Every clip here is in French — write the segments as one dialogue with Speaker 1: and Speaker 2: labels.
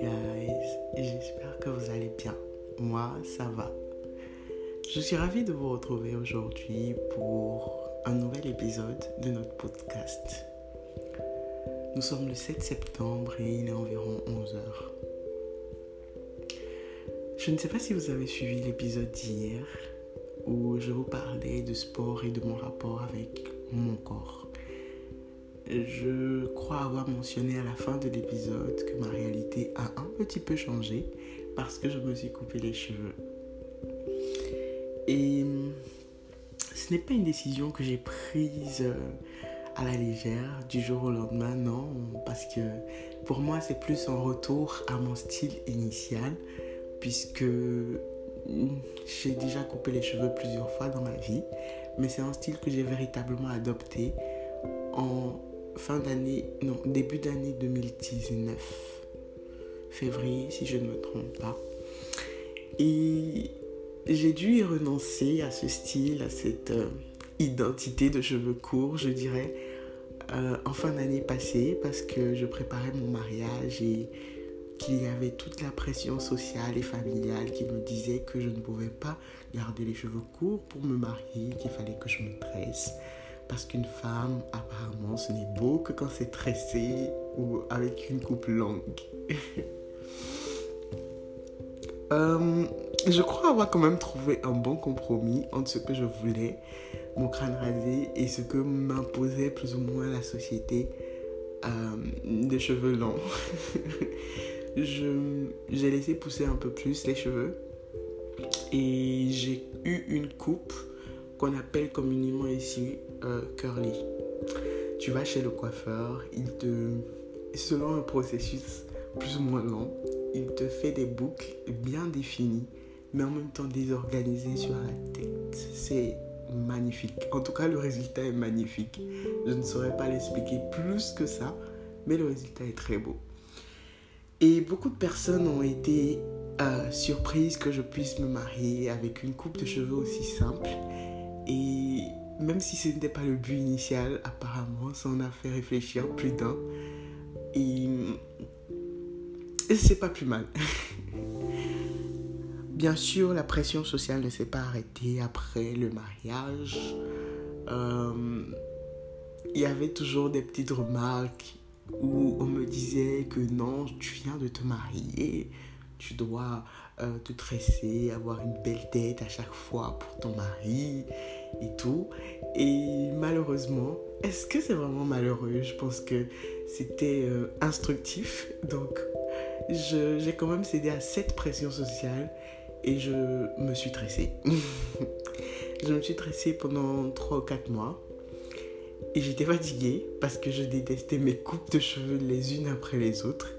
Speaker 1: guys, j'espère que vous allez bien. Moi, ça va. Je suis ravie de vous retrouver aujourd'hui pour un nouvel épisode de notre podcast. Nous sommes le 7 septembre et il est environ 11h. Je ne sais pas si vous avez suivi l'épisode d'hier où je vous parlais de sport et de mon rapport avec mon corps. Je crois avoir mentionné à la fin de l'épisode que ma réalité a un petit peu changé parce que je me suis coupé les cheveux. Et ce n'est pas une décision que j'ai prise euh, à la légère du jour au lendemain, non, parce que pour moi c'est plus un retour à mon style initial, puisque j'ai déjà coupé les cheveux plusieurs fois dans ma vie, mais c'est un style que j'ai véritablement adopté en fin d'année, non, début d'année 2019, février si je ne me trompe pas. Et j'ai dû y renoncer à ce style, à cette euh, identité de cheveux courts, je dirais, euh, en fin d'année passée parce que je préparais mon mariage et qu'il y avait toute la pression sociale et familiale qui me disait que je ne pouvais pas garder les cheveux courts pour me marier, qu'il fallait que je me tresse. Parce qu'une femme, apparemment, ce n'est beau que quand c'est tressé ou avec une coupe longue. Euh, je crois avoir quand même trouvé un bon compromis entre ce que je voulais, mon crâne rasé, et ce que m'imposait plus ou moins la société euh, des cheveux longs. j'ai laissé pousser un peu plus les cheveux et j'ai eu une coupe qu'on appelle communément ici euh, curly. Tu vas chez le coiffeur, il te, selon un processus plus ou moins long, il te fait des boucles bien définies, mais en même temps désorganisées sur la tête. C'est magnifique. En tout cas, le résultat est magnifique. Je ne saurais pas l'expliquer plus que ça, mais le résultat est très beau. Et beaucoup de personnes ont été euh, surprises que je puisse me marier avec une coupe de cheveux aussi simple. Et même si ce n'était pas le but initial, apparemment, ça en a fait réfléchir plus d'un. Et, c'est pas plus mal. Bien sûr, la pression sociale ne s'est pas arrêtée après le mariage. Euh, il y avait toujours des petites remarques où on me disait que non, tu viens de te marier, tu dois euh, te tresser, avoir une belle tête à chaque fois pour ton mari et tout. Et malheureusement, est-ce que c'est vraiment malheureux? Je pense que c'était euh, instructif. Donc, j'ai quand même cédé à cette pression sociale et je me suis tressée. je me suis tressée pendant 3 ou 4 mois. Et j'étais fatiguée parce que je détestais mes coupes de cheveux les unes après les autres.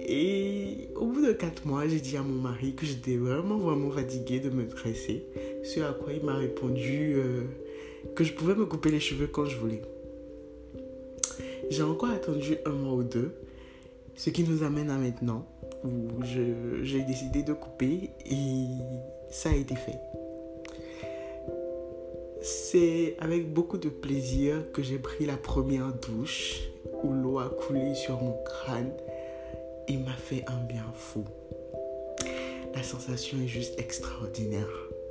Speaker 1: Et au bout de 4 mois, j'ai dit à mon mari que j'étais vraiment, vraiment fatiguée de me tresser. Ce à quoi il m'a répondu euh, que je pouvais me couper les cheveux quand je voulais. J'ai encore attendu un mois ou deux, ce qui nous amène à maintenant où j'ai décidé de couper et ça a été fait. C'est avec beaucoup de plaisir que j'ai pris la première douche où l'eau a coulé sur mon crâne et m'a fait un bien fou. La sensation est juste extraordinaire.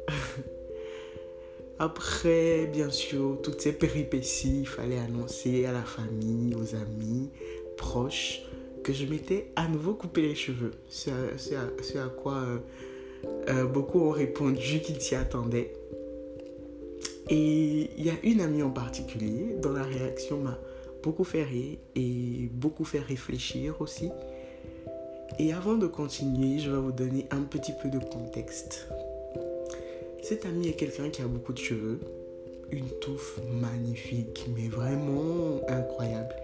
Speaker 1: Après, bien sûr, toutes ces péripéties, il fallait annoncer à la famille, aux amis, proches, que je m'étais à nouveau coupé les cheveux. C'est à, à, quoi euh, euh, beaucoup ont répondu qu'ils s'y attendaient. Et il y a une amie en particulier dont la réaction m'a beaucoup fait rire et beaucoup fait réfléchir aussi. Et avant de continuer, je vais vous donner un petit peu de contexte. Cette amie est quelqu'un qui a beaucoup de cheveux, une touffe magnifique, mais vraiment incroyable.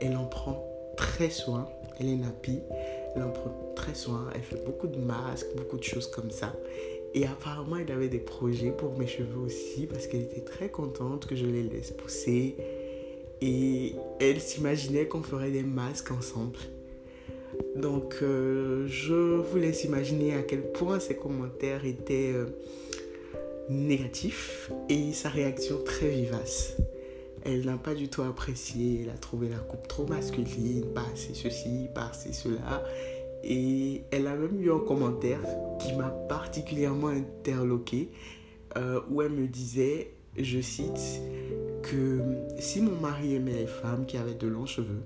Speaker 1: Elle en prend très soin, elle est nappie, elle en prend très soin, elle fait beaucoup de masques, beaucoup de choses comme ça. Et apparemment, elle avait des projets pour mes cheveux aussi parce qu'elle était très contente que je les laisse pousser. Et elle s'imaginait qu'on ferait des masques ensemble. Donc, euh, je vous laisse imaginer à quel point ses commentaires étaient euh, négatifs et sa réaction très vivace. Elle n'a pas du tout apprécié, elle a trouvé la coupe trop masculine, pas assez ceci, pas assez cela. Et elle a même eu un commentaire qui m'a particulièrement interloqué, euh, où elle me disait, je cite, que si mon mari aimait les femmes qui avaient de longs cheveux,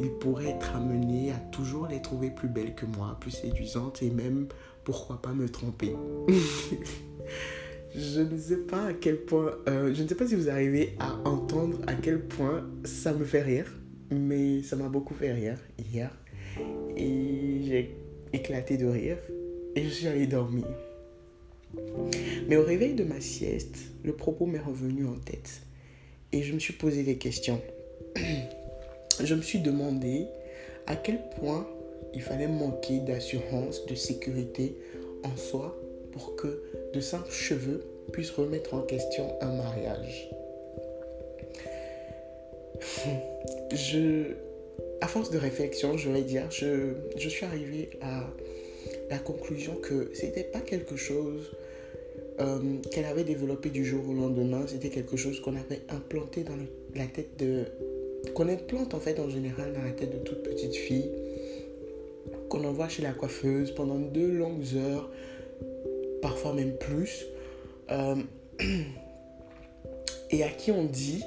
Speaker 1: il pourrait être amené à toujours les trouver plus belles que moi, plus séduisantes et même, pourquoi pas, me tromper. je ne sais pas à quel point, euh, je ne sais pas si vous arrivez à entendre à quel point ça me fait rire, mais ça m'a beaucoup fait rire hier. Et j'ai éclaté de rire et je suis allée dormir. Mais au réveil de ma sieste, le propos m'est revenu en tête et je me suis posé des questions. je me suis demandé à quel point il fallait manquer d'assurance, de sécurité en soi pour que de simples cheveux puissent remettre en question un mariage. Je, à force de réflexion, je vais dire, je, suis arrivé à la conclusion que c'était pas quelque chose euh, qu'elle avait développé du jour au lendemain. C'était quelque chose qu'on avait implanté dans la tête de. Qu'on implante en fait en général dans la tête de toute petite fille. Qu'on envoie chez la coiffeuse pendant deux longues heures, parfois même plus. Euh, et à qui on dit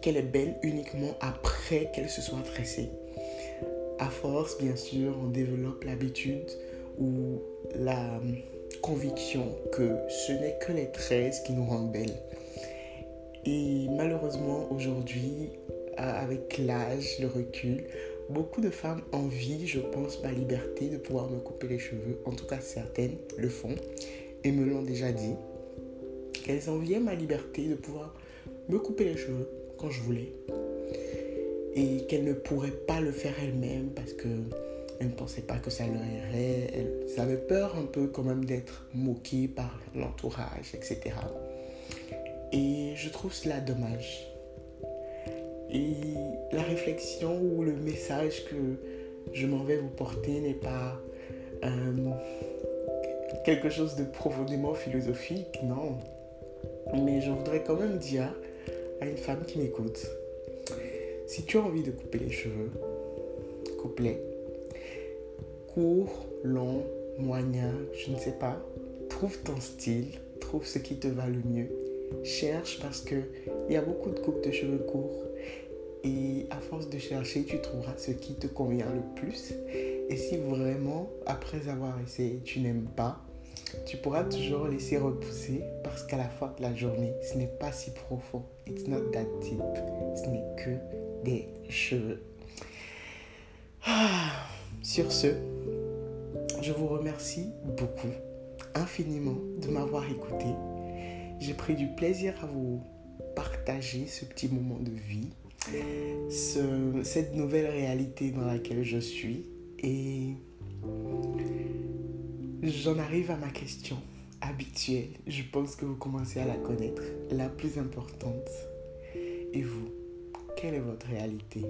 Speaker 1: qu'elle est belle uniquement après qu'elle se soit tressée. À force, bien sûr, on développe l'habitude ou la conviction que ce n'est que les tresses qui nous rendent belles. Et malheureusement, aujourd'hui, avec l'âge, le recul, beaucoup de femmes envient, je pense, ma liberté de pouvoir me couper les cheveux. En tout cas, certaines le font et me l'ont déjà dit. Qu'elles enviaient ma liberté de pouvoir me couper les cheveux quand je voulais. Et qu'elles ne pourraient pas le faire elles-mêmes parce que elle ne pensait pas que ça leur irait. Elle avait peur un peu quand même d'être moquée par l'entourage, etc. Et je trouve cela dommage. Et la réflexion ou le message que je m'en vais vous porter n'est pas euh, quelque chose de profondément philosophique, non. Mais je voudrais quand même dire à une femme qui m'écoute, si tu as envie de couper les cheveux, coupe-les court, long, moyen, je ne sais pas. Trouve ton style, trouve ce qui te va le mieux. Cherche parce que il y a beaucoup de coupes de cheveux courts et à force de chercher, tu trouveras ce qui te convient le plus. Et si vraiment, après avoir essayé, tu n'aimes pas, tu pourras toujours laisser repousser parce qu'à la fin de la journée, ce n'est pas si profond. It's not that deep. Ce n'est que des cheveux. Ah, sur ce, je vous remercie beaucoup, infiniment, de m'avoir écouté. J'ai pris du plaisir à vous partager ce petit moment de vie, cette nouvelle réalité dans laquelle je suis. Et j'en arrive à ma question habituelle. Je pense que vous commencez à la connaître, la plus importante. Et vous, quelle est votre réalité?